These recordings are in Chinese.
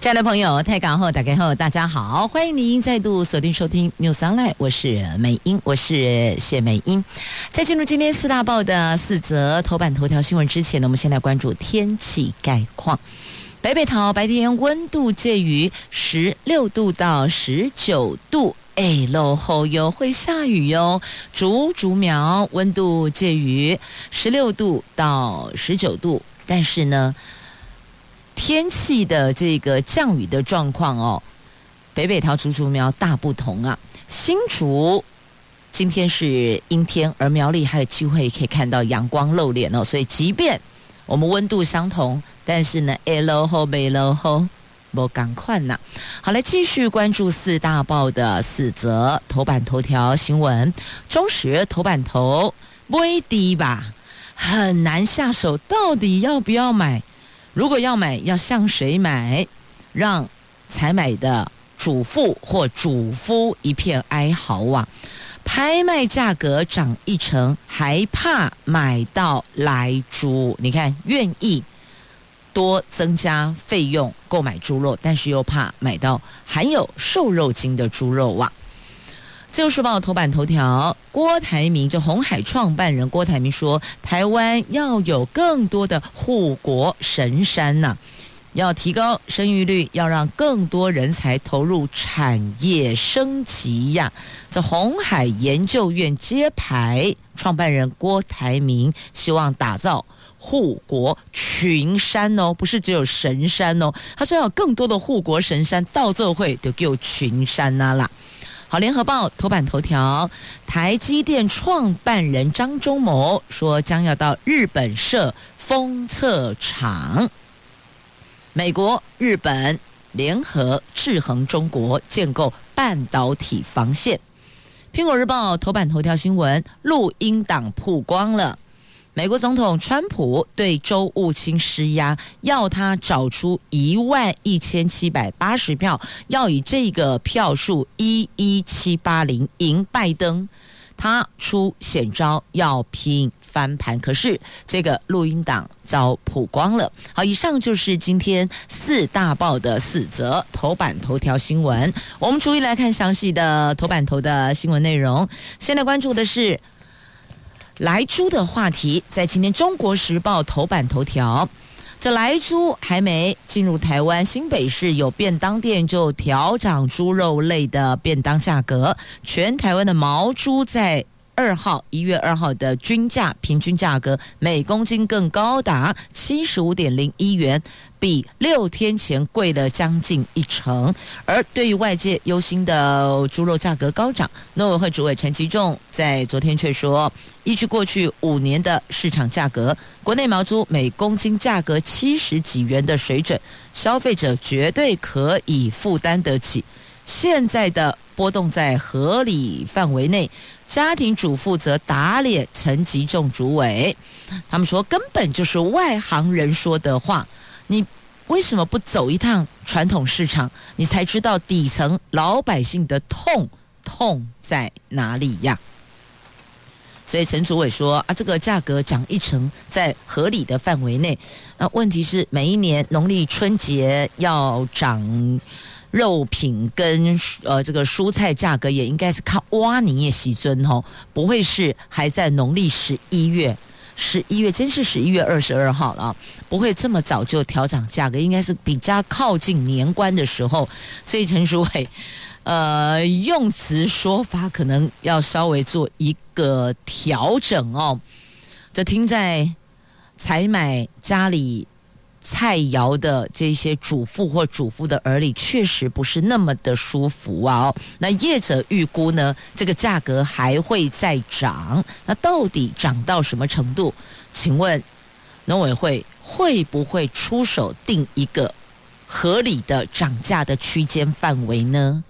亲爱的朋友，泰港后打开后，大家好，欢迎您再度锁定收听 News Online，我是美英，我是谢美英。在进入今天四大报的四则头版头条新闻之前呢，我们先来关注天气概况。北北桃白天温度介于十六度到十九度，哎，落后哟会下雨哟。竹竹苗温度介于十六度到十九度，但是呢，天气的这个降雨的状况哦，北北桃竹竹苗大不同啊。新竹今天是阴天，而苗栗还有机会可以看到阳光露脸哦，所以即便我们温度相同，但是呢，A 落后北落后不赶快呐。好，来继续关注四大报的四则头版头条新闻。中时头版头不会低吧？很难下手，到底要不要买？如果要买，要向谁买？让采买的主妇或主夫一片哀嚎啊！拍卖价格涨一成，还怕买到来猪？你看，愿意多增加费用购买猪肉，但是又怕买到含有瘦肉精的猪肉哇！自由时报头版头条，郭台铭这红海创办人郭台铭说，台湾要有更多的护国神山呐、要提高生育率，要让更多人才投入产业升级呀。这红海研究院揭牌，创办人郭台铭希望打造护国群山哦，不是只有神山哦，他说要更多的护国神山，到这会就给我群山呐啦。好，联合报头版头条，台积电创办人张忠谋说将要到日本设封测厂。美国、日本联合制衡中国，建构半导体防线。苹果日报头版头条新闻，录音档曝光了。美国总统川普对周务卿施压，要他找出一万一千七百八十票，要以这个票数一一七八零赢拜登。他出险招要拼翻盘，可是这个录音档遭曝光了。好，以上就是今天四大报的四则头版头条新闻。我们逐一来看详细的头版头的新闻内容。现在关注的是。莱猪的话题在今天《中国时报》头版头条。这莱猪还没进入台湾，新北市有便当店就调涨猪肉类的便当价格。全台湾的毛猪在二号一月二号的均价平均价格每公斤更高达七十五点零一元。比六天前贵了将近一成，而对于外界忧心的猪肉价格高涨，农委会主委陈吉仲在昨天却说，依据过去五年的市场价格，国内毛猪每公斤价格七十几元的水准，消费者绝对可以负担得起。现在的波动在合理范围内，家庭主妇则打脸陈吉仲主委，他们说根本就是外行人说的话。你为什么不走一趟传统市场？你才知道底层老百姓的痛痛在哪里呀？所以陈主委说啊，这个价格涨一成在合理的范围内。那问题是每一年农历春节要涨肉品跟呃这个蔬菜价格，也应该是看挖泥也喜尊哦，不会是还在农历十一月。十一月真是十一月二十二号了，不会这么早就调涨价格，应该是比较靠近年关的时候，所以陈主委，呃，用词说法可能要稍微做一个调整哦。这听在采买家里。菜肴的这些主妇或主妇的耳里，确实不是那么的舒服啊！那业者预估呢，这个价格还会再涨。那到底涨到什么程度？请问农委会会不会出手定一个合理的涨价的区间范围呢？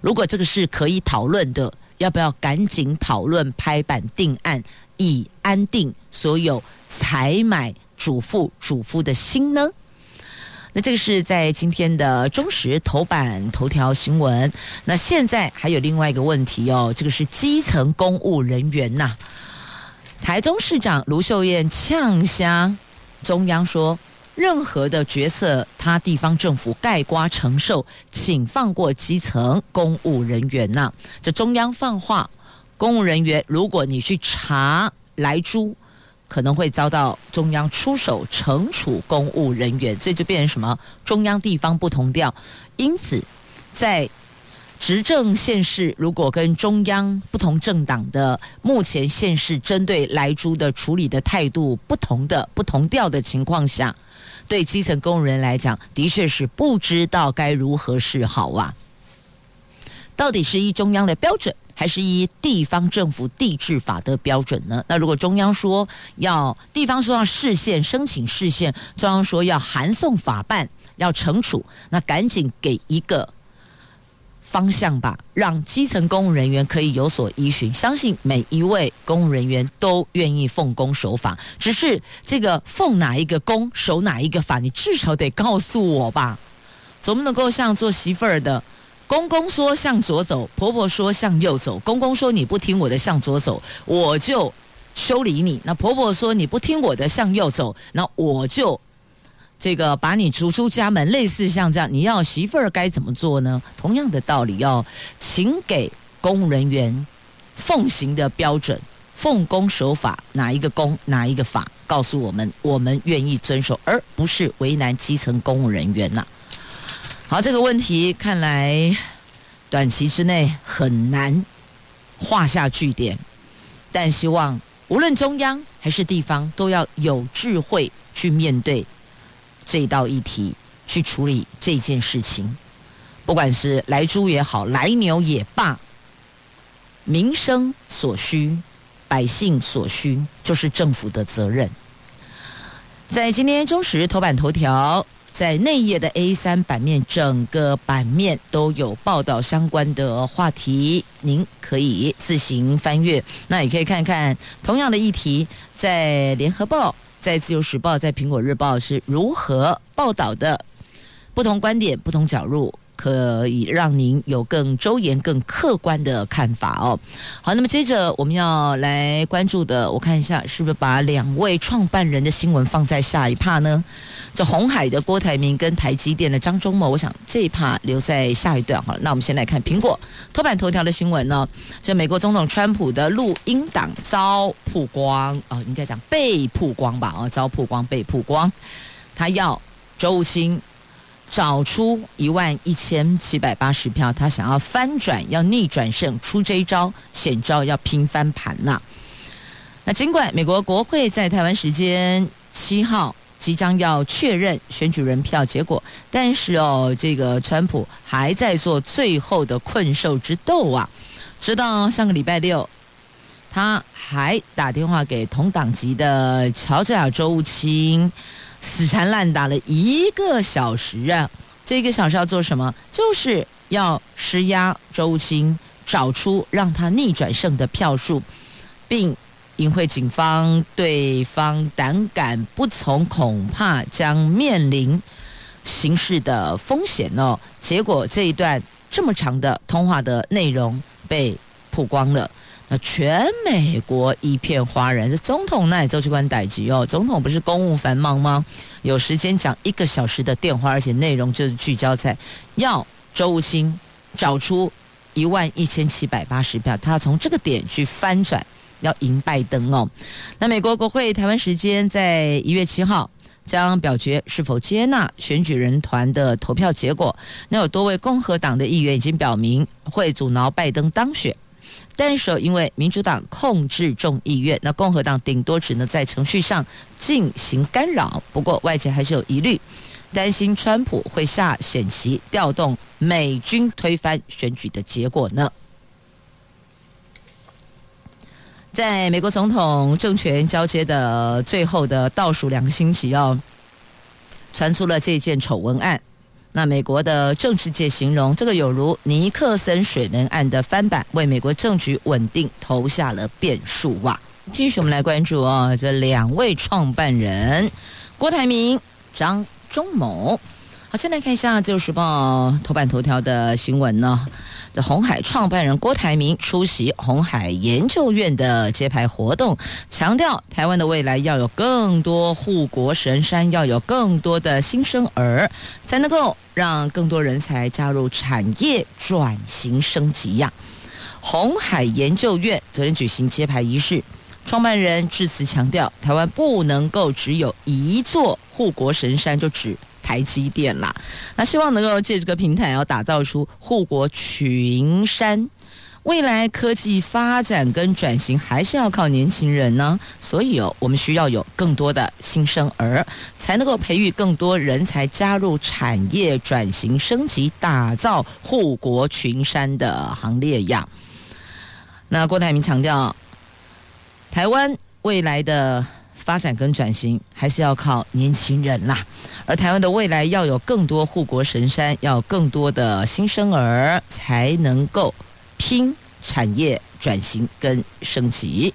如果这个是可以讨论的，要不要赶紧讨论拍板定案？以安定所有采买主妇、主夫的心呢？那这个是在今天的中时头版头条新闻。那现在还有另外一个问题哦，这个是基层公务人员呐、台中市长卢秀燕呛声中央说，任何的决策他地方政府盖瓜承受，请放过基层公务人员呐、这中央放话，公务人员如果你去查莱猪。可能会遭到中央出手惩处公务人员，所以就变成什么中央地方不同调。因此，在执政县市如果跟中央不同政党的目前县市针对莱猪的处理的态度不同的不同调的情况下，对基层公务人来讲，的确是不知道该如何是好啊。到底是依中央的标准，还是依地方政府地质法的标准呢？那如果中央说要地方说要市县申请市县，中央说要函送法办要惩处，那赶紧给一个方向吧，让基层公务人员可以有所依循。相信每一位公务人员都愿意奉公守法，只是这个奉哪一个公守哪一个法，你至少得告诉我吧，总不能够像做媳妇儿的。公公说向左走，婆婆说向右走。公公说你不听我的向左走，我就修理你。那婆婆说你不听我的向右走，那我就这个把你逐出家门。类似像这样，你要媳妇儿该怎么做呢？同样的道理，要请给公务人员奉行的标准，奉公守法，哪一个公，哪一个法，告诉我们，我们愿意遵守，而不是为难基层公务人员呐、好，这个问题看来短期之内很难画下句点，但希望无论中央还是地方都要有智慧去面对这道议题，去处理这件事情。不管是来猪也好，来牛也罢，民生所需，百姓所需，就是政府的责任。在今天中时头版头条。在内页的 A3 版面，整个版面都有报道相关的话题，您可以自行翻阅。那也可以看看同样的议题，在联合报、在自由时报、在苹果日报是如何报道的，不同观点、不同角度。可以让您有更周延、更客观的看法哦。好，那么接着我们要来关注的，我看一下是不是把两位创办人的新闻放在下一趴呢？这红海的郭台铭跟台积电的张忠谋，我想这一趴留在下一段好了。那我们先来看苹果头版头条的新闻呢。这美国总统川普的录音档遭曝光啊，应该讲被曝光吧？啊，遭曝光、被曝光，他要周清。找出一万一千七百八十票，他想要翻转，要逆转胜，出这一招险招，要拼翻盘呐。那尽管美国国会在台湾时间七号即将要确认选举人票结果，但是哦，这个川普还在做最后的困兽之斗啊！直到上个礼拜六，他还打电话给同党籍的乔治亚州务卿。死缠烂打了一个小时啊！这个小时要做什么？就是要施压州务卿找出让他逆转胜的票数，并因为警方对方胆敢不从，恐怕将面临刑事的风险哦。结果这一段这么长的通话的内容被曝光了。那全美国一片哗然，这总统那也就去关逮局哦。总统不是公务繁忙吗？有时间讲一个小时的电话，而且内容就是聚焦在要州务卿找出一万一千七百八十票，他要从这个点去翻转，要赢拜登哦。那美国国会台湾时间在一月七号将表决是否接纳选举人团的投票结果。那有多位共和党的议员已经表明会阻挠拜登当选。但是因为民主党控制众议院，那共和党顶多只能在程序上进行干扰。不过外界还是有疑虑，担心川普会下险棋，调动美军推翻选举的结果呢。在美国总统政权交接的最后的倒数两个星期，哦传出了这件丑闻案。那美国的政治界形容这个有如尼克森水门案的翻版，为美国政局稳定投下了变数哇！继续我们来关注哦，这两位创办人郭台铭、张忠谋。好，先来看一下《自由时报》头版头条的新闻呢。这红海创办人郭台铭出席红海研究院的揭牌活动，强调台湾的未来要有更多护国神山，要有更多的新生儿，才能够让更多人才加入产业转型升级呀。红海研究院昨天举行揭牌仪式，创办人致辞强调，台湾不能够只有一座护国神山，就指。台积电啦，那希望能够借这个平台，要打造出护国群山。未来科技发展跟转型还是要靠年轻人呢，所以哦，我们需要有更多的新生儿，才能够培育更多人才加入产业转型升级，打造护国群山的行列呀。那郭台铭强调，台湾未来的。发展跟转型还是要靠年轻人啦，而台湾的未来要有更多护国神山，要更多的新生儿，才能够拼产业转型跟升级。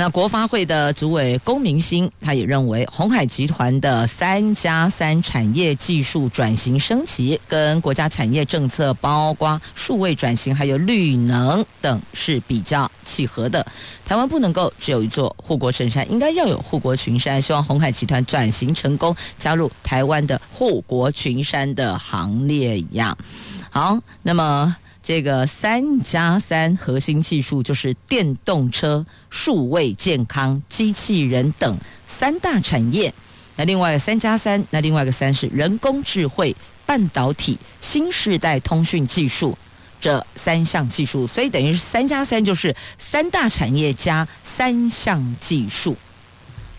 那国发会的主委龚明鑫，他也认为鸿海集团的三加三产业技术转型升级，跟国家产业政策，包括数位转型还有绿能等是比较契合的。台湾不能够只有一座护国神山，应该要有护国群山。希望鸿海集团转型成功，加入台湾的护国群山的行列一样。好，那么。这个三加三核心技术就是电动车、数位健康、机器人等三大产业。那另外三加三，那另外一个三是人工智慧、半导体、新时代通讯技术这三项技术，所以等于是三加三就是三大产业加三项技术。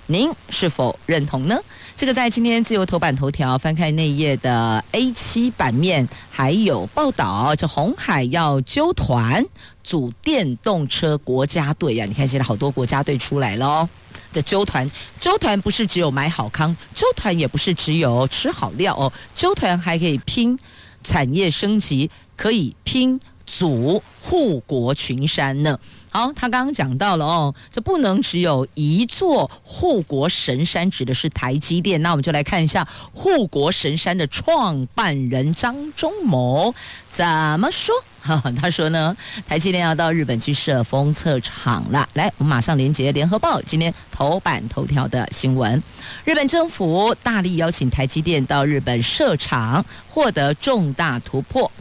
您是否认同呢？这个在今天自由头版头条翻开内页的 A7 版面，还有报道，这红海要揪团组电动车国家队呀！你看现在好多国家队出来了哦。这揪团，揪团不是只有买好康，揪团也不是只有吃好料哦，揪团还可以拼产业升级，可以拼组护国群山呢。好，他刚刚讲到了哦，这不能只有一座护国神山，指的是台积电。那我们就来看一下护国神山的创办人张忠谋怎么说。他说呢，台积电要到日本去设封测厂了。来，我们马上连接联合报今天头版头条的新闻：日本政府大力邀请台积电到日本设厂，获得重大突破。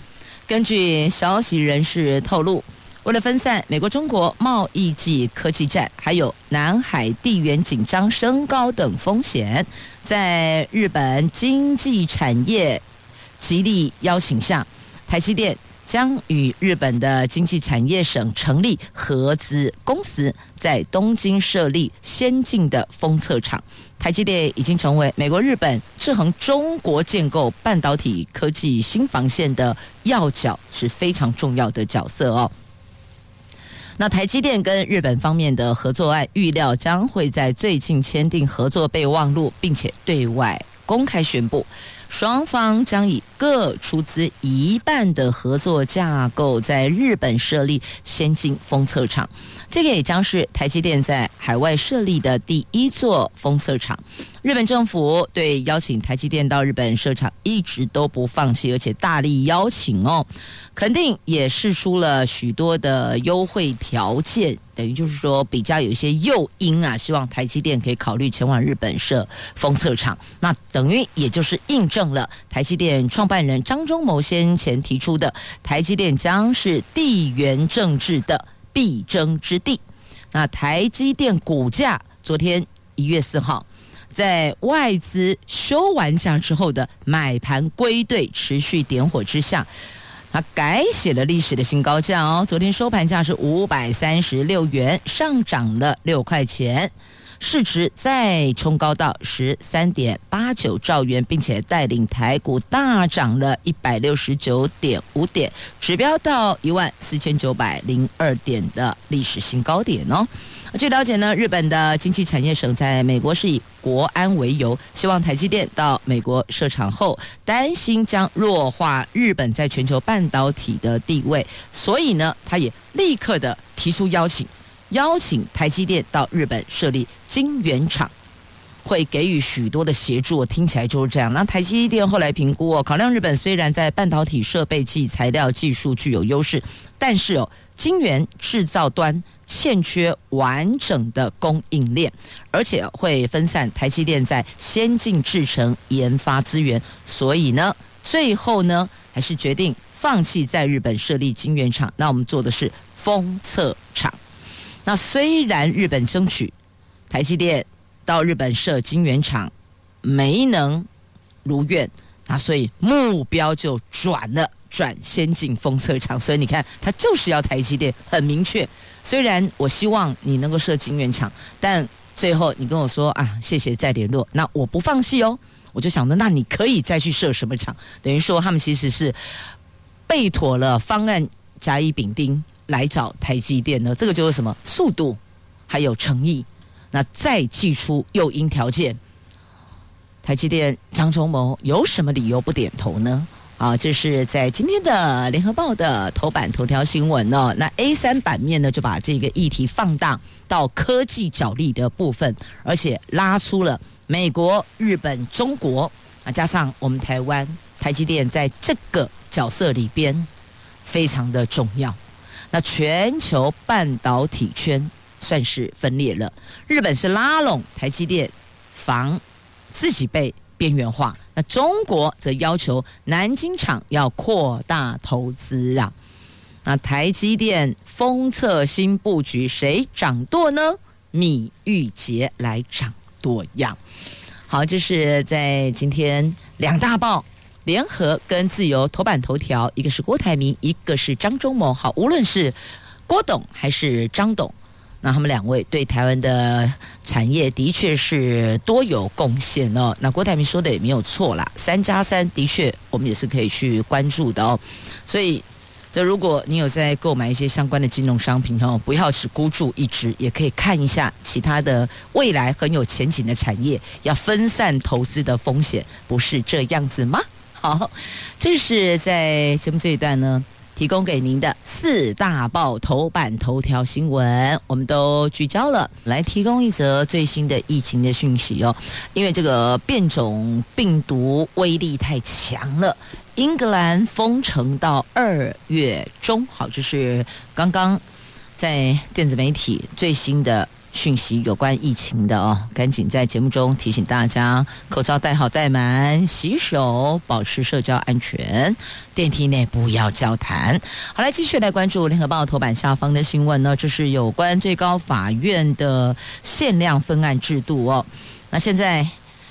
根据消息人士透露。为了分散美国、中国贸易及科技战，还有南海地缘紧张升高等风险，在日本经济产业极力邀请下，台积电将与日本的经济产业省成立合资公司，在东京设立先进的封测厂。台积电已经成为美国、日本制衡中国建构半导体科技新防线的要角，是非常重要的角色哦。那台积电跟日本方面的合作案，预料将会在最近签订合作备忘录，并且对外公开宣布。双方将以各出资一半的合作架构，在日本设立先进封测厂。这个也将是台积电在海外设立的第一座封测厂。日本政府对邀请台积电到日本设厂一直都不放弃，而且大力邀请哦，肯定也释出了许多的优惠条件。等于就是说，比较有一些诱因啊，希望台积电可以考虑前往日本设封测厂。那等于也就是印证了台积电创办人张忠谋先前提出的，台积电将是地缘政治的必争之地。那台积电股价昨天一月四号，在外资收完价之后的买盘归队，持续点火之下。它改写了历史的新高价哦，昨天收盘价是五百三十六元，上涨了六块钱。市值再冲高到十三点八九兆元，并且带领台股大涨了一百六十九点五点，指标到一万四千九百零二点的历史新高点哦。据了解呢，日本的经济产业省在美国是以国安为由，希望台积电到美国设厂后，担心将弱化日本在全球半导体的地位，所以呢，他也立刻的提出邀请。邀请台积电到日本设立晶圆厂。会给予许多的协助，听起来就是这样。那台积电后来评估哦，考量日本虽然在半导体设备及材料技术具有优势，但是哦，晶圆制造端欠缺完整的供应链，而且会分散台积电在先进制程研发资源，所以呢，最后呢，还是决定放弃在日本设立晶圆厂。那我们做的是封测厂。那虽然日本争取台积电。到日本设晶圆厂没能如愿，那所以目标就转了，转先进封测厂。所以你看，他就是要台积电，很明确。虽然我希望你能够设晶圆厂，但最后你跟我说啊，谢谢再联络。那我不放弃哦，我就想着，那你可以再去设什么厂？等于说他们其实是备妥了方案，甲乙丙丁来找台积电呢。这个就是什么速度，还有诚意。那再祭出诱因条件，台积电张忠谋有什么理由不点头呢？啊，这是在今天的联合报的头版头条新闻哦。那 A 三版面呢，就把这个议题放大到科技角力的部分，而且拉出了美国、日本、中国啊，加上我们台湾台积电在这个角色里边非常的重要。那全球半导体圈。算是分裂了。日本是拉拢台积电，防自己被边缘化。那中国则要求南京厂要扩大投资啊。那台积电封测新布局，谁掌舵呢？米玉洁来掌舵呀。好，这是在今天两大报联合跟自由头版头条，一个是郭台铭，一个是张忠谋。好，无论是郭董还是张董。那他们两位对台湾的产业的确是多有贡献哦。那郭台铭说的也没有错啦，三加三的确我们也是可以去关注的哦。所以，这如果你有在购买一些相关的金融商品哦，不要只孤注一掷，也可以看一下其他的未来很有前景的产业，要分散投资的风险，不是这样子吗？好，这是在节目这一段呢。提供给您的四大报头版头条新闻，我们都聚焦了，来提供一则最新的疫情的讯息哦。因为这个变种病毒威力太强了，英格兰封城到二月中，好，就是刚刚在电子媒体最新的。讯息有关疫情的哦，赶紧在节目中提醒大家：口罩戴好戴满，洗手，保持社交安全，电梯内不要交谈。好，来继续来关注联合报头版下方的新闻呢，这是有关最高法院的限量分案制度哦。那现在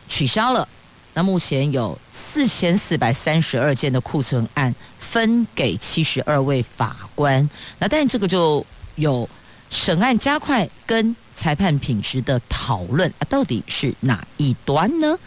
取消了，那目前有四千四百三十二件的库存案分给七十二位法官，那但这个就有审案加快跟。裁判品质的讨论啊，到底是哪一端呢？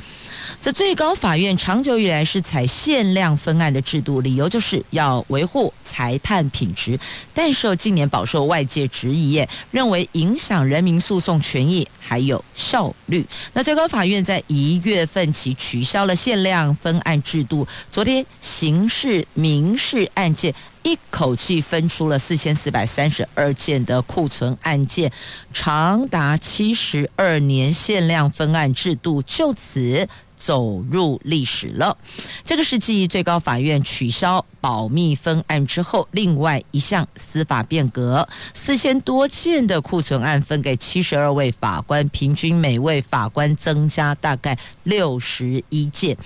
这最高法院长久以来是采限量分案的制度，理由就是要维护裁判品质。但是近年饱受外界质疑，认为影响人民诉讼权益还有效率。那最高法院在一月份起取消了限量分案制度，昨天刑事、民事案件。一口气分出了四千四百三十二件的库存案件，长达七十二年限量分案制度就此走入历史了。这个是继最高法院取消保密分案之后，另外一项司法变革。四千多件的库存案分给七十二位法官，平均每位法官增加大概六十一件，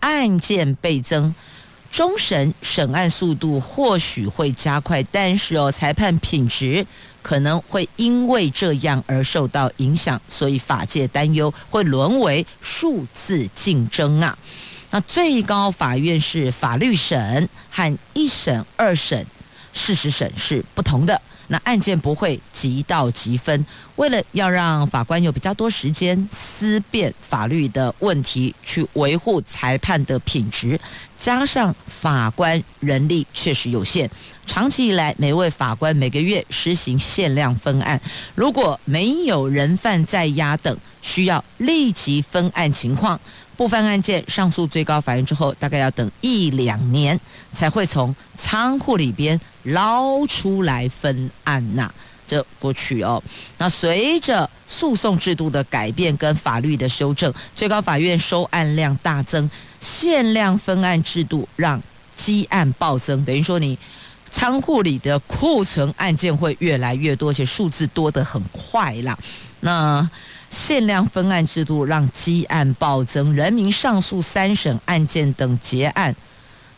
案件倍增。终审审案速度或许会加快，但是哦，裁判品质可能会因为这样而受到影响，所以法界担忧会沦为数字竞争啊。那最高法院是法律审和一审、二审事实审是不同的。那案件不会即到即分，为了要让法官有比较多时间思辨法律的问题，去维护裁判的品质，加上法官人力确实有限，长期以来每位法官每个月实行限量分案，如果没有人犯在押等需要立即分案情况。部分案件上诉最高法院之后，大概要等一两年才会从仓库里边捞出来分案呐。这过去哦。那随着诉讼制度的改变跟法律的修正，最高法院收案量大增，限量分案制度让积案暴增，等于说你仓库里的库存案件会越来越多，而且数字多得很快啦。那限量分案制度让积案暴增，人民上诉三审案件等结案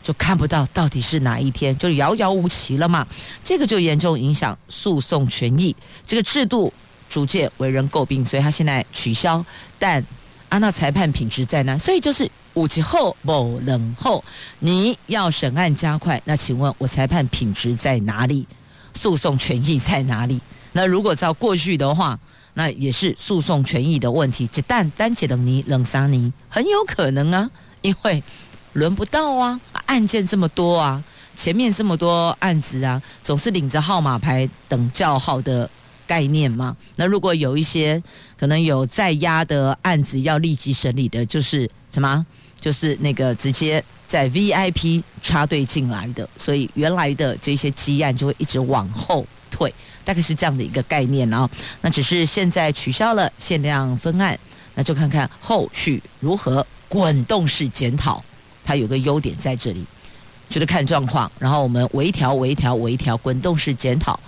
就看不到到底是哪一天，就遥遥无期了嘛。这个就严重影响诉讼权益，这个制度逐渐为人诟病，所以他现在取消。但啊，那裁判品质在哪？所以就是五级后不冷后，你要审案加快，那请问我裁判品质在哪里？诉讼权益在哪里？那如果照过去的话。那也是诉讼权益的问题，只但单解冷泥冷沙泥很有可能啊，因为轮不到啊，案件这么多啊，前面这么多案子啊，总是领着号码牌等叫号的概念嘛。那如果有一些可能有在押的案子要立即审理的，就是什么？就是那个直接在 VIP 插队进来的，所以原来的这些积案就会一直往后退。大概是这样的一个概念哦，那只是现在取消了限量分案，那就看看后续如何滚动式检讨。它有个优点在这里，就是看状况，然后我们微调、微调、微调，滚动式检讨，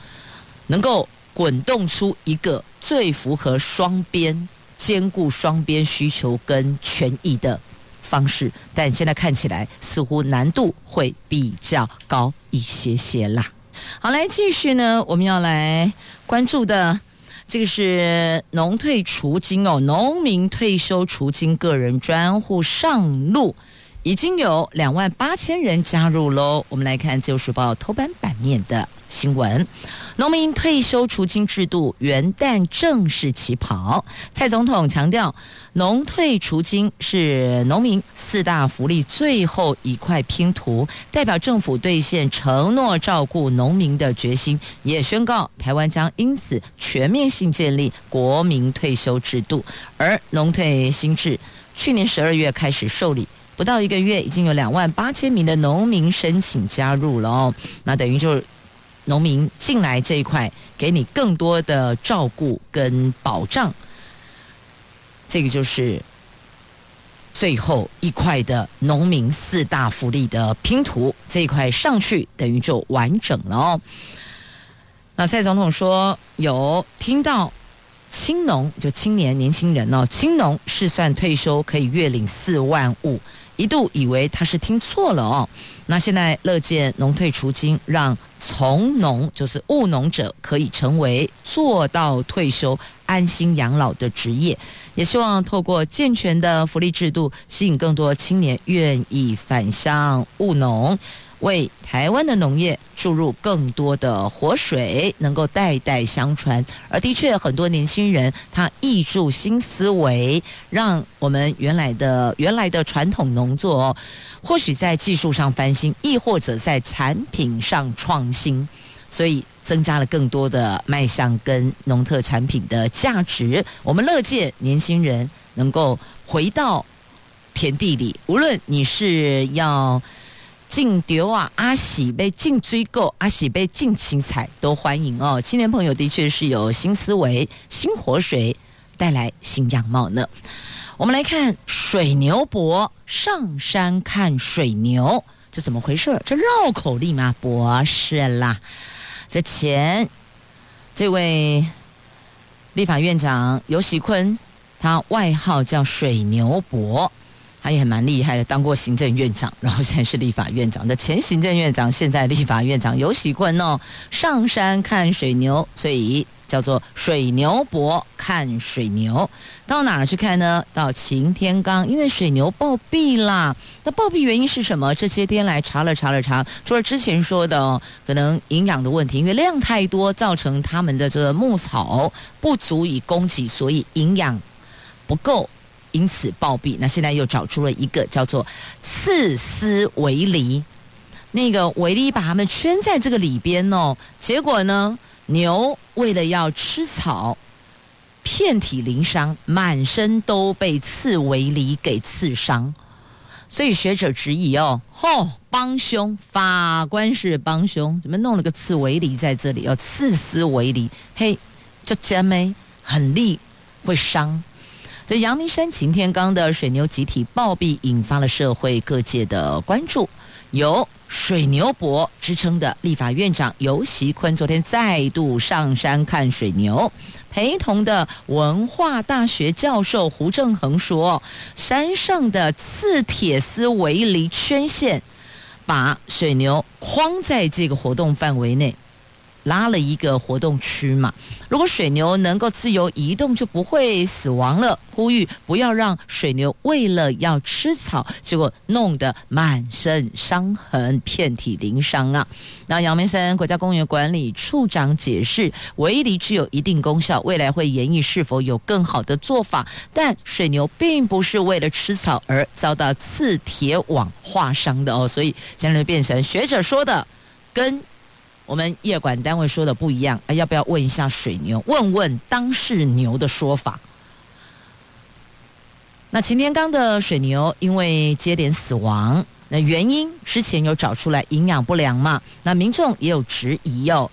能够滚动出一个最符合双边、兼顾双边需求跟权益的方式。但现在看起来似乎难度会比较高一些些啦。好，来继续呢，我们要来关注的这个是农退储金哦，农民退休储金个人专户上路，已经有两万八千人加入喽。我们来看《自由时报》头版版面的新闻。农民退休除金制度元旦正式起跑。蔡总统强调，农退除金是农民四大福利最后一块拼图，代表政府兑现承诺照顾农民的决心。也宣告，台湾将因此全面性建立国民退休制度。而农退新制去年十二月开始受理，不到一个月，已经有两万八千名的农民申请加入了哦。那等于就是。农民进来这一块，给你更多的照顾跟保障，这个就是最后一块的农民四大福利的拼图，这一块上去等于就完整了哦。那蔡总统说有听到青农就青年年轻人哦，青农是算退休可以月领四万五。一度以为他是听错了哦，那现在乐见农退除金，让从农就是务农者可以成为做到退休安心养老的职业，也希望透过健全的福利制度，吸引更多青年愿意返乡务农。为台湾的农业注入更多的活水，能够代代相传。而的确，很多年轻人他挹注新思维，让我们原来的原来的传统农作，或许在技术上翻新，亦或者在产品上创新，所以增加了更多的卖相跟农特产品的价值。我们乐见年轻人能够回到田地里，无论你是要。进丢啊，阿喜被进追购，阿喜被进青彩都欢迎哦。青年朋友的确是有新思维、新活水，带来新样貌呢。我们来看水牛伯上山看水牛，这怎么回事？这绕口令吗？不是啦。这前这位立法院长游喜坤，他外号叫水牛伯。他也蛮厉害的，当过行政院长，然后现在是立法院长的前行政院长，现在立法院长游锡堃哦，上山看水牛，所以叫做水牛伯看水牛。到哪儿去看呢？到擎天岗，因为水牛暴毙啦。那暴毙原因是什么？这些天来查了查了查，除了之前说的哦，可能营养的问题，因为量太多，造成他们的这个牧草不足以供给，所以营养不够。因此暴毙，那现在又找出了一个叫做刺丝围篱，那个围篱把他们圈在这个里边哦，结果呢，牛为了要吃草，遍体鳞伤，满身都被刺围篱给刺伤，所以学者质疑哦，吼、帮凶，法官是帮凶，怎么弄了个刺苇藜在这里？哦刺丝苇藜，嘿，这尖没很利，会伤。这阳明山擎天岗的水牛集体暴毙，引发了社会各界的关注。有“水牛伯”之称的立法院长游锡坤，昨天再度上山看水牛，陪同的文化大学教授胡正恒说：“山上的刺铁丝围篱圈线，把水牛框在这个活动范围内。”拉了一个活动区嘛，如果水牛能够自由移动，就不会死亡了。呼吁不要让水牛为了要吃草，结果弄得满身伤痕、遍体鳞伤啊！那阳明山国家公园管理处长解释，围篱具有一定功效，未来会研议是否有更好的做法。但水牛并不是为了吃草而遭到刺铁网划伤的哦，所以现在变成学者说的跟。我们业管单位说的不一样，要不要问一下水牛？问问当事牛的说法。那擎天刚的水牛因为接连死亡，那原因之前有找出来营养不良嘛？那民众也有质疑哟、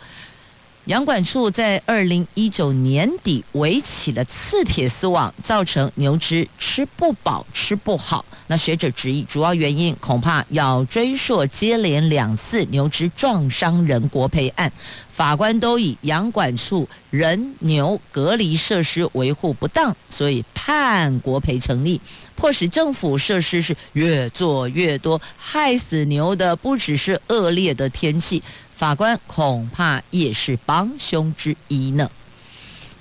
阳管处在二零一九年底围起了刺铁丝网，造成牛只吃不饱、吃不好。那学者质疑，主要原因恐怕要追溯接连两次牛只撞伤人国赔案，法官都以阳管处人牛隔离设施维护不当，所以判国赔成立，迫使政府设施是越做越多，害死牛的不只是恶劣的天气。法官恐怕也是帮凶之一呢。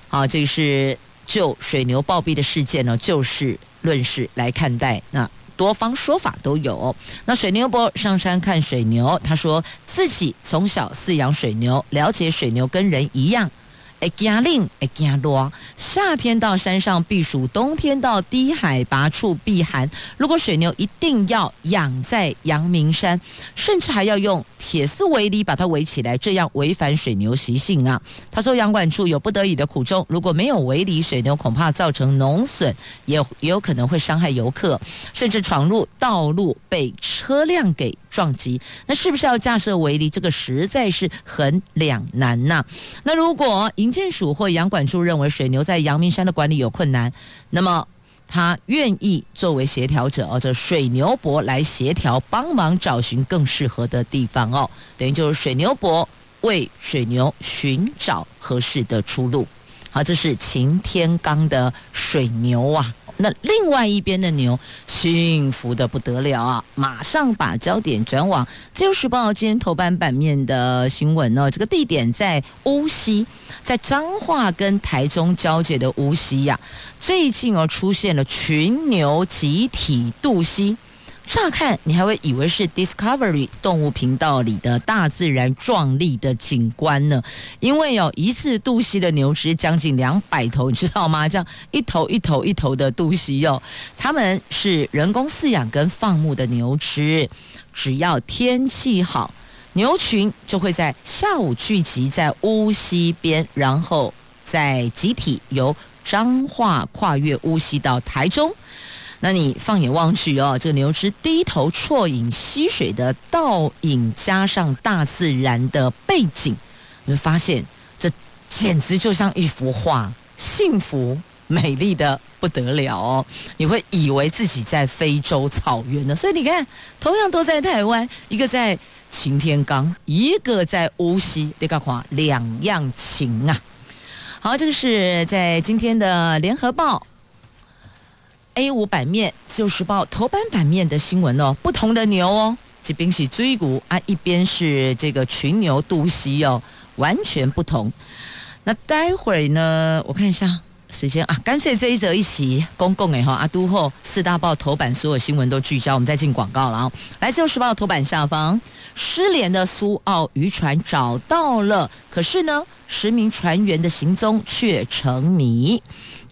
好，这个是就水牛暴毙的事件呢，就事论事来看待。那多方说法都有。那水牛伯上山看水牛，他说自己从小饲养水牛，了解水牛跟人一样。会惊冷，会惊热。夏天到山上避暑，冬天到低海拔处避寒。如果水牛一定要养在阳明山，甚至还要用铁丝围篱把它围起来，这样违反水牛习性啊！他说，阳管处有不得已的苦衷，如果没有围篱，水牛恐怕造成农损，也也有可能会伤害游客，甚至闯入道路被车辆给撞击。那是不是要架设围篱？这个实在是很两难呐、那如果一营建署或杨管处认为水牛在阳明山的管理有困难，那么他愿意作为协调者哦，这水牛伯来协调，帮忙找寻更适合的地方哦，等于就是水牛伯为水牛寻找合适的出路。好，这是擎天刚的水牛啊。那另外一边的牛幸福的不得了啊！马上把焦点转往《自由时报》今天头版版面的新闻哦。这个地点在乌溪，在彰化跟台中交界的乌溪呀，最近哦出现了群牛集体渡溪。乍看你还会以为是 Discovery 动物频道里的大自然壮丽的景观呢，因为有一次渡溪的牛只将近两百头，你知道吗？这样一头一头一头的渡溪哟，他们是人工饲养跟放牧的牛只，只要天气好，牛群就会在下午聚集在乌溪边，然后再集体由彰化跨越乌溪到台中。那你放眼望去哦，这个牛只低头啜饮溪水的倒影，加上大自然的背景，你会发现这简直就像一幅画，幸福美丽的不得了哦！你会以为自己在非洲草原呢。所以你看，同样都在台湾，一个在擎天岗，一个在乌溪，你看看两样情啊！好，这个是在今天的联合报。A 五版面，《自由时报》头版版面的新闻哦，不同的牛哦，这边是追骨啊，一边是这个群牛渡溪哦，完全不同。那待会儿呢，我看一下时间啊，干脆这一则一起公共哎哈，阿都后四大报头版所有新闻都聚焦，我们再进广告了啊。来，《自由时报》头版下方，失联的苏澳渔船找到了，可是呢，十名船员的行踪却成谜。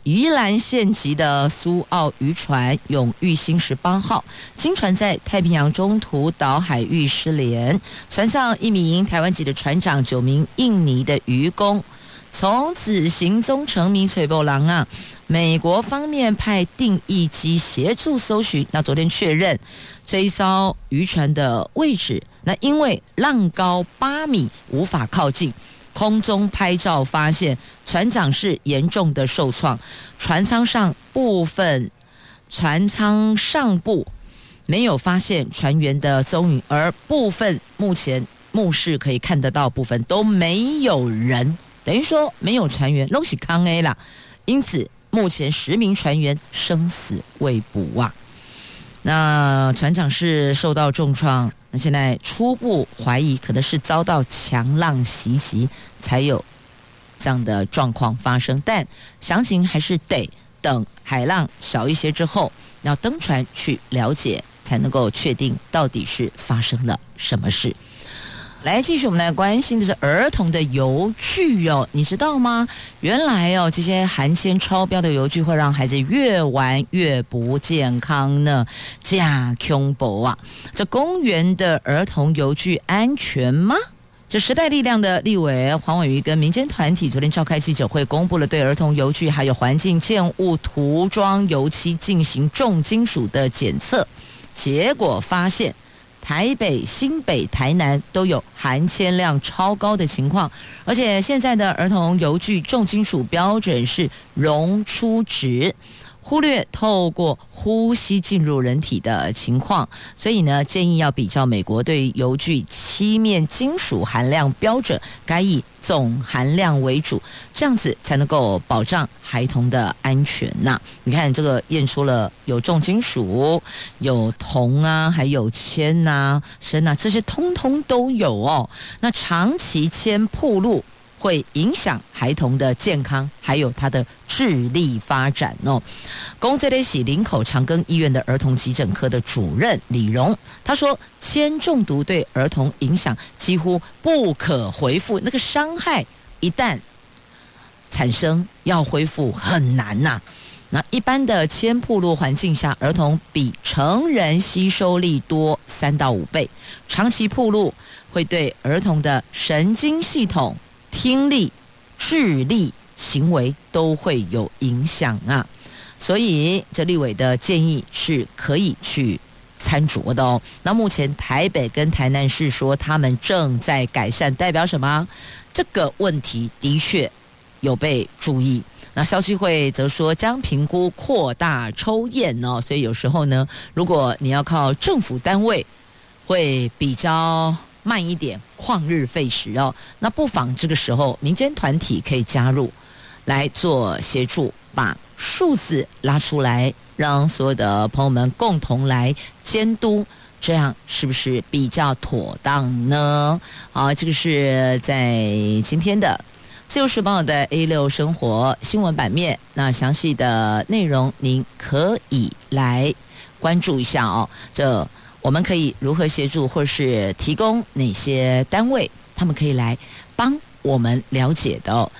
宜兰县籍的苏澳渔船“永裕兴十八号”经船在太平洋中途岛海域失联，船上一名台湾籍的船长，九名印尼的渔工，从此行踪成谜。崔波郎啊，美国方面派定翼机协助搜寻。那昨天确认这一艘渔船的位置，那因为浪高八米，无法靠近。空中拍照发现船长是严重的受创，船舱上部分船舱上部没有发现船员的踪影，而部分目前目视可以看得到部分都没有人，等于说没有船员，拢是空的啦。因此目前十名船员生死未卜啊。那船长是受到重创。现在初步怀疑可能是遭到强浪袭击，才有这样的状况发生。但详情还是得等海浪小一些之后，要登船去了解，才能够确定到底是发生了什么事。来，继续我们来关心的是儿童的游具哦，你知道吗？原来哦，这些含铅超标的游具会让孩子越玩越不健康呢。假恐怖啊！这公园的儿童游具安全吗？这时代力量的立委黄伟瑜跟民间团体昨天召开记者会，公布了对儿童游具还有环境建物涂装油漆进行重金属的检测，结果发现。台北、新北、台南都有含铅量超高的情况，而且现在的儿童油具重金属标准是溶出值。忽略透过呼吸进入人体的情况，所以呢，建议要比较美国对于游具漆面金属含量标准，该以总含量为主，这样子才能够保障孩童的安全呐、你看这个验出了有重金属、有铜啊，还有铅呐、砷呐，这些通通都有哦。那长期铅暴露。会影响孩童的健康，还有他的智力发展哦。公这里喜林口长庚医院的儿童急诊科的主任李荣他说，铅中毒对儿童影响几乎不可回复，那个伤害一旦产生，要恢复很难呐、那一般的铅暴露环境下，儿童比成人吸收力多三到五倍，长期暴露会对儿童的神经系统。听力、智力、行为都会有影响啊，所以这立委的建议是可以去参酌的哦。那目前台北跟台南市说他们正在改善，代表什么？这个问题的确有被注意。那消基会则说将评估扩大抽验哦，所以有时候呢，如果你要靠政府单位，会比较。慢一点，旷日费时哦。那不妨这个时候，民间团体可以加入，来做协助，把数字拉出来，让所有的朋友们共同来监督，这样是不是比较妥当呢？好，这个是在今天的《自由时报》的 A 六生活新闻版面，那详细的内容您可以来关注一下哦。这。我们可以如何协助，或是提供哪些单位，他们可以来帮我们了解的。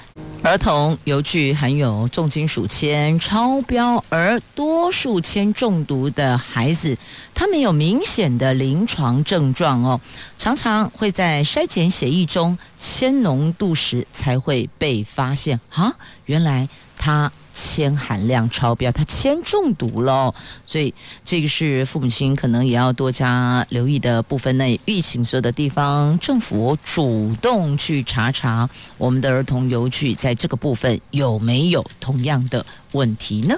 儿童游具含有重金属铅超标，而多数铅中毒的孩子，他们有明显的临床症状哦，常常会在筛检血液中铅浓度时才会被发现啊，原来他。铅含量超标，他铅中毒了，所以这个是父母亲可能也要多加留意的部分。内疫情所有的地方政府主动去查查我们的儿童游具，在这个部分有没有同样的问题呢？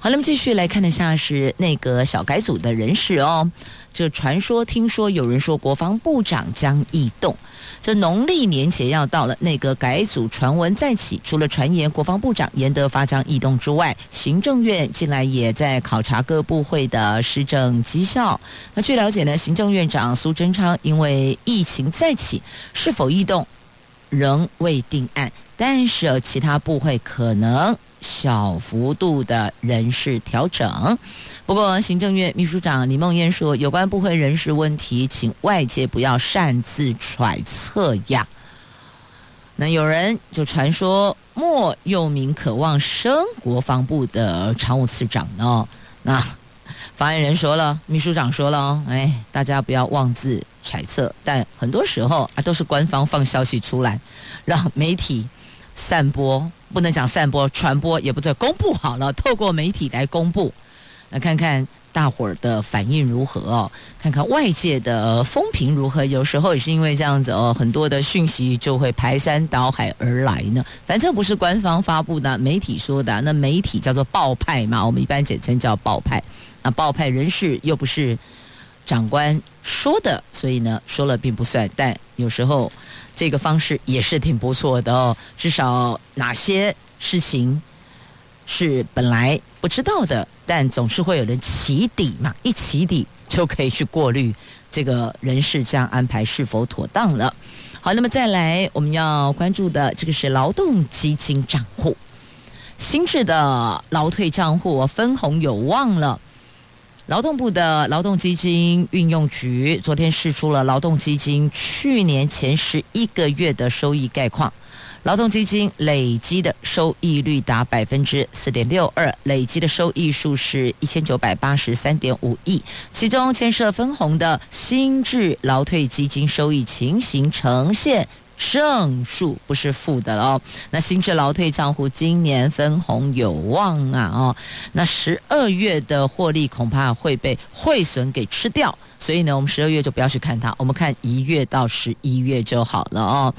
好，那么继续来看一下是内阁小改组的人士哦。这传说听说有人说国防部长将异动。这农历年前要到了，内阁改组传闻再起。除了传言国防部长严德发将异动之外，行政院近来也在考察各部会的施政绩效。那据了解呢，行政院长苏贞昌因为疫情再起，是否异动仍未定案，但是其他部会可能小幅度的人事调整。不过，行政院秘书长李孟艳说，有关部会人事问题，请外界不要擅自揣测呀。那有人就传说莫佑明渴望升国防部的常务次长呢。那发言人说了，秘书长说了，哎，大家不要妄自揣测。但很多时候啊，都是官方放消息出来，让媒体散播，不能讲散播，传播也不对，公布好了，透过媒体来公布，来看看。大伙儿的反应如何哦？看看外界的风评如何。有时候也是因为这样子哦，很多的讯息就会排山倒海而来呢。反正不是官方发布的，媒体说的。那媒体叫做报派嘛，我们一般简称叫报派。那报派人士又不是长官说的，所以呢，说了并不算。但有时候这个方式也是挺不错的哦。至少哪些事情是本来不知道的。但总是会有人起底嘛，一起底就可以去过滤这个人事这样安排是否妥当了。好，那么再来我们要关注的这个是劳动基金账户，新制的劳退账户分红有望了。劳动部的劳动基金运用局昨天释出了劳动基金去年前十一个月的收益概况。劳动基金累积的收益率达百分之四点六二，累积的收益数是一千九百八十三点五亿，其中牵涉分红的新制劳退基金收益情形呈现胜数，不是负的了哦。那新制劳退账户今年分红有望啊哦，那十二月的获利恐怕会被汇损给吃掉，所以呢，我们十二月就不要去看它，我们看一月到十一月就好了哦。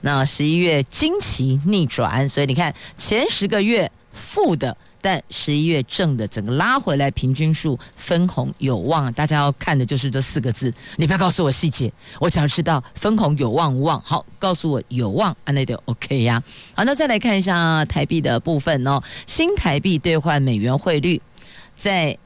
那十一月惊奇逆转，所以你看前十个月负的，但十一月正的，整个拉回来，平均数分红有望。大家要看的就是这四个字，你不要告诉我细节，我只要知道分红有望无望。好，告诉我有望，啊，那就 OK 呀。好，那再来看一下台币的部分哦，新台币兑换美元汇率在。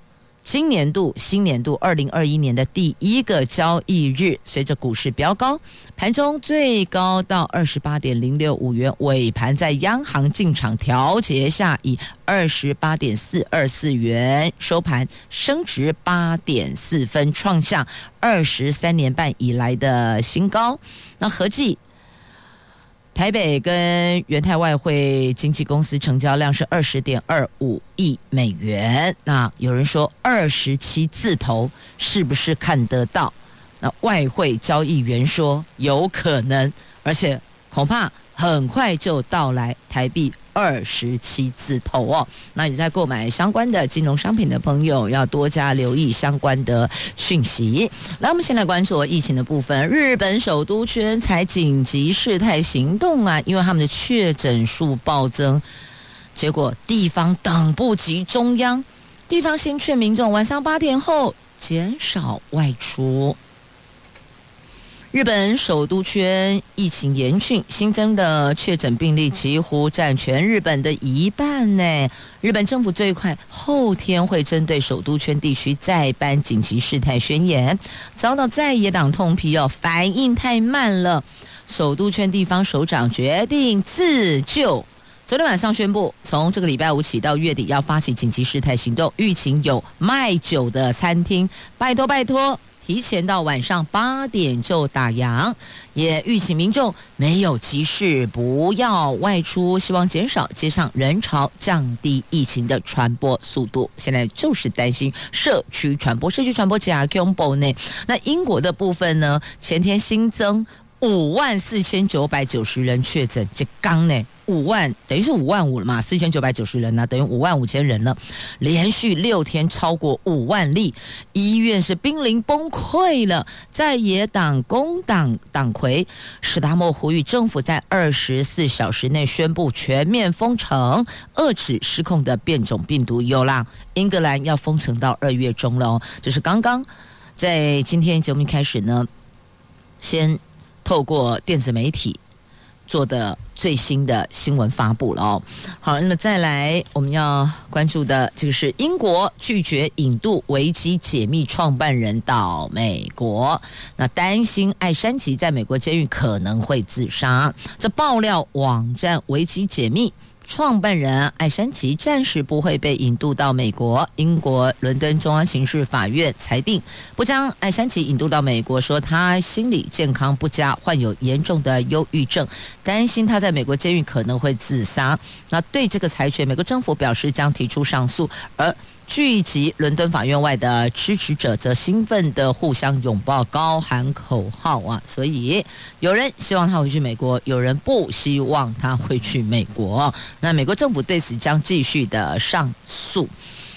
今年度新年度二零二一年的第一个交易日，随着股市飙高，盘中最高到二十八点零六五元，尾盘在央行进场调节下，以二十八点四二四元收盘，升值八点四分，创下二十三年半以来的新高。那合计。台北跟元泰外汇经纪公司成交量是二十点二五亿美元。那有人说二十七字头是不是看得到？那外汇交易员说有可能，而且恐怕很快就到来台币。二十七字头哦，那你在购买相关的金融商品的朋友，要多加留意相关的讯息。来，我们先来关注疫情的部分。日本首都圈才紧急事态行动啊，因为他们的确诊数暴增，结果地方等不及中央，地方先劝民众晚上八点后减少外出。日本首都圈疫情严峻，新增的确诊病例几乎占全日本的一半呢。日本政府最快后天会针对首都圈地区再颁紧急事态宣言，遭到在野党痛批哦，反应太慢了。首都圈地方首长决定自救，昨天晚上宣布，从这个礼拜五起到月底要发起紧急事态行动，疫情有卖酒的餐厅，拜托拜托。提前到晚上八点就打烊，也预请民众没有急事不要外出，希望减少街上人潮，降低疫情的传播速度。现在就是担心社区传播，社区传播加恐怖呢。那英国的部分呢？前天新增五万四千九百九十人确诊，这刚呢。五万等于是五万五了嘛？四千九百九十人呢、等于五万五千人了。连续六天超过五万例，医院是濒临崩溃了。在野党工党党魁史达默呼吁政府在二十四小时内宣布全面封城，遏制失控的变种病毒。有啦，英格兰要封城到二月中了哦。这是刚刚在今天节目开始呢，先透过电子媒体。做的最新的新闻发布了哦，好，那么再来我们要关注的这个是英国拒绝引渡维基解密创办人到美国，那担心艾山吉在美国监狱可能会自杀，这爆料网站维基解密。创办人艾山奇暂时不会被引渡到美国。英国伦敦中央刑事法院裁定不将艾山奇引渡到美国，说他心理健康不佳，患有严重的忧郁症，担心他在美国监狱可能会自杀。那对这个裁决，美国政府表示将提出上诉，而聚集伦敦法院外的支持者则兴奋地互相拥抱，高喊口号啊！所以有人希望他回去美国，有人不希望他回去美国。那美国政府对此将继续的上诉。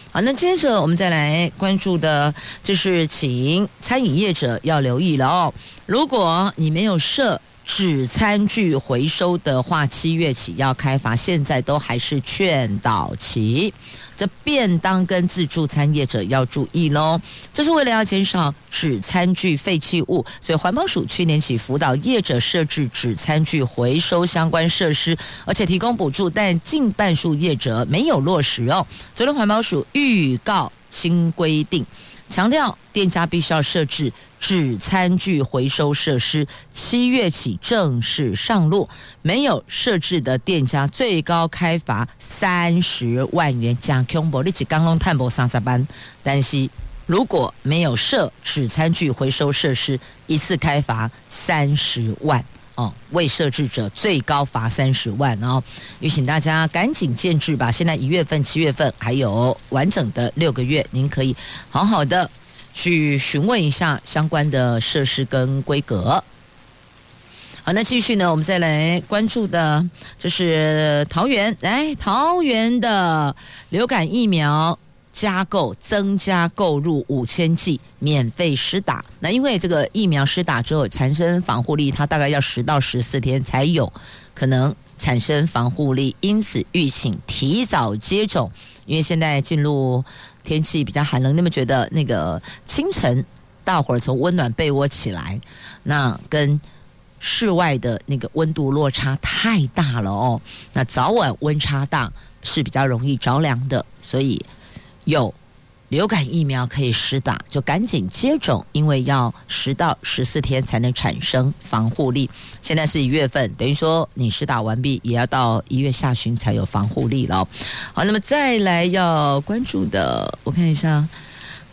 好，那接着我们再来关注的，就是请餐饮业者要留意了哦。如果你没有设纸餐具回收的话，七月起要开罚，现在都还是劝导期。这便当跟自助餐业者要注意喽，这是为了要减少纸餐具废弃物，所以环保署去年起辅导业者设置纸餐具回收相关设施，而且提供补助，但近半数业者没有落实哦。昨天环保署预告新规定。强调店家必须要设置纸餐具回收设施，七月起正式上路。没有设置的店家，最高开罚三十万元。加恐怖，你只刚刚探博三十班，但是如果没有设纸餐具回收设施，一次开罚三十万哦。未设置者最高罚三十万哦。也请大家赶紧建置吧。现在一月份、七月份还有完整的六个月，您可以好好的去询问一下相关的设施跟规格。好，那继续呢，我们再来关注的，就是桃园，来桃园的流感疫苗加购增加购入五千剂免费施打。那因为这个疫苗施打之后产生防护力，它大概要十到十四天才有可能产生防护力，因此预请提早接种。因为现在进入天气比较寒冷，那么觉得那个清晨大伙儿从温暖被窝起来，那跟室外的那个温度落差太大了哦，那早晚温差大是比较容易着凉的，所以有流感疫苗可以施打，就赶紧接种，因为要十到十四天才能产生防护力。现在是一月份，等于说你施打完毕，也要到一月下旬才有防护力了。好，那么再来要关注的，我看一下，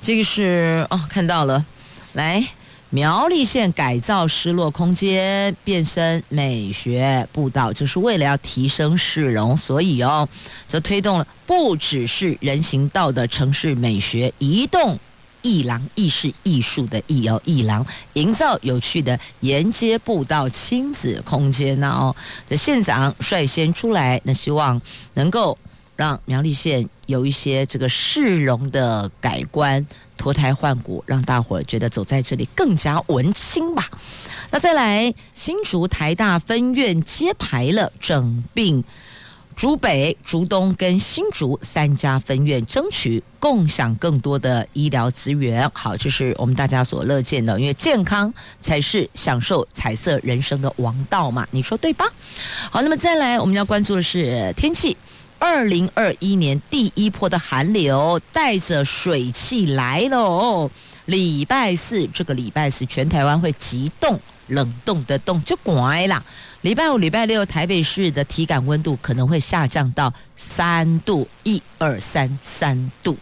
这个是哦，看到了，来。苗栗县改造失落空间，变身美学步道，就是为了要提升市容，所以哦，则推动了不只是人行道的城市美学，移动艺廊，亦是艺术的艺哦，艺廊营造有趣的沿街步道亲子空间呢哦，这县长率先出来，那希望能够让苗栗县有一些这个市容的改观。脱胎换骨，让大伙儿觉得走在这里更加文青吧。那再来，新竹台大分院揭牌了，整并竹北、竹东跟新竹三家分院，争取共享更多的医疗资源。好，这是我们大家所乐见的，因为健康才是享受彩色人生的王道嘛，你说对吧？好，那么再来，我们要关注的是天气。二零二一年第一波的寒流带着水汽来喽，礼拜四这个礼拜四全台湾会急冻，冷冻的冻就乖啦。礼拜五、礼拜六台北市的体感温度可能会下降到三度，一二三三度。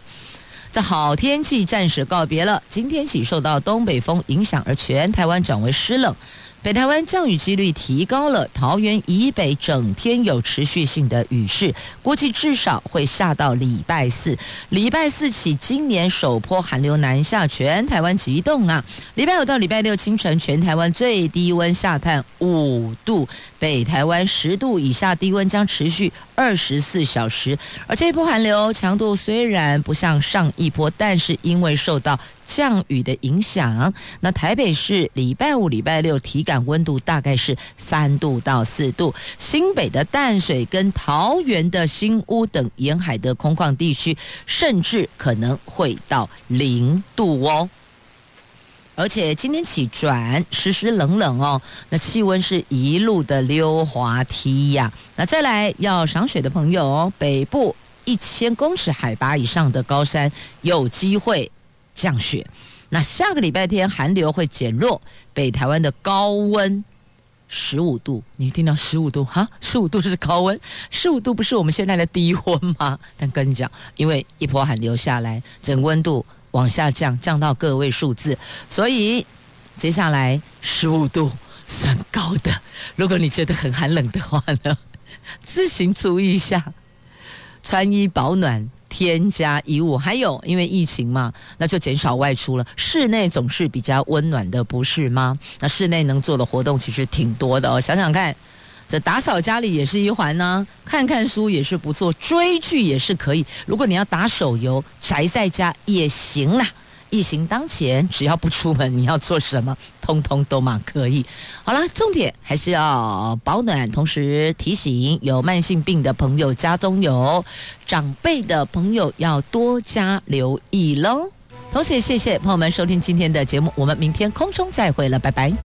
这好天气暂时告别了，今天起受到东北风影响，而全台湾转为湿冷。北台湾降雨几率提高了，桃园以北整天有持续性的雨势，估计至少会下到礼拜四。礼拜四起，今年首波寒流南下，全台湾急冻啊！礼拜五到礼拜六清晨，全台湾最低温下探五度，北台湾十度以下低温将持续二十四小时。而这一波寒流强度虽然不像上一波，但是因为受到降雨的影响，那台北市礼拜五、礼拜六体感温度大概是三度到四度，新北的淡水跟桃园的新屋等沿海的空旷地区，甚至可能会到零度哦。而且今天起转湿湿冷冷哦，那气温是一路的溜滑梯呀。那再来要赏雪的朋友哦，北部一千公尺海拔以上的高山有机会。降雪，那下个礼拜天寒流会减弱，北台湾的高温十五度，你听到十五度哈？十五度是高温，十五度不是我们现在的低温吗？但跟你讲，因为一波寒流下来，整温度往下降，降到个位数字，所以接下来十五度算高的。如果你觉得很寒冷的话呢，自行注意一下，穿衣保暖。添加衣物。还有，因为疫情嘛，那就减少外出了。室内总是比较温暖的，不是吗？那室内能做的活动其实挺多的哦。想想看，这打扫家里也是一环呢，看看书也是不错，追剧也是可以。如果你要打手游，宅在家也行啦。疫情当前，只要不出门，你要做什么，通通都嘛可以。好了，重点还是要保暖，同时提醒有慢性病的朋友，家中有长辈的朋友要多加留意喽。同时谢谢朋友们收听今天的节目，我们明天空中再会了，拜拜。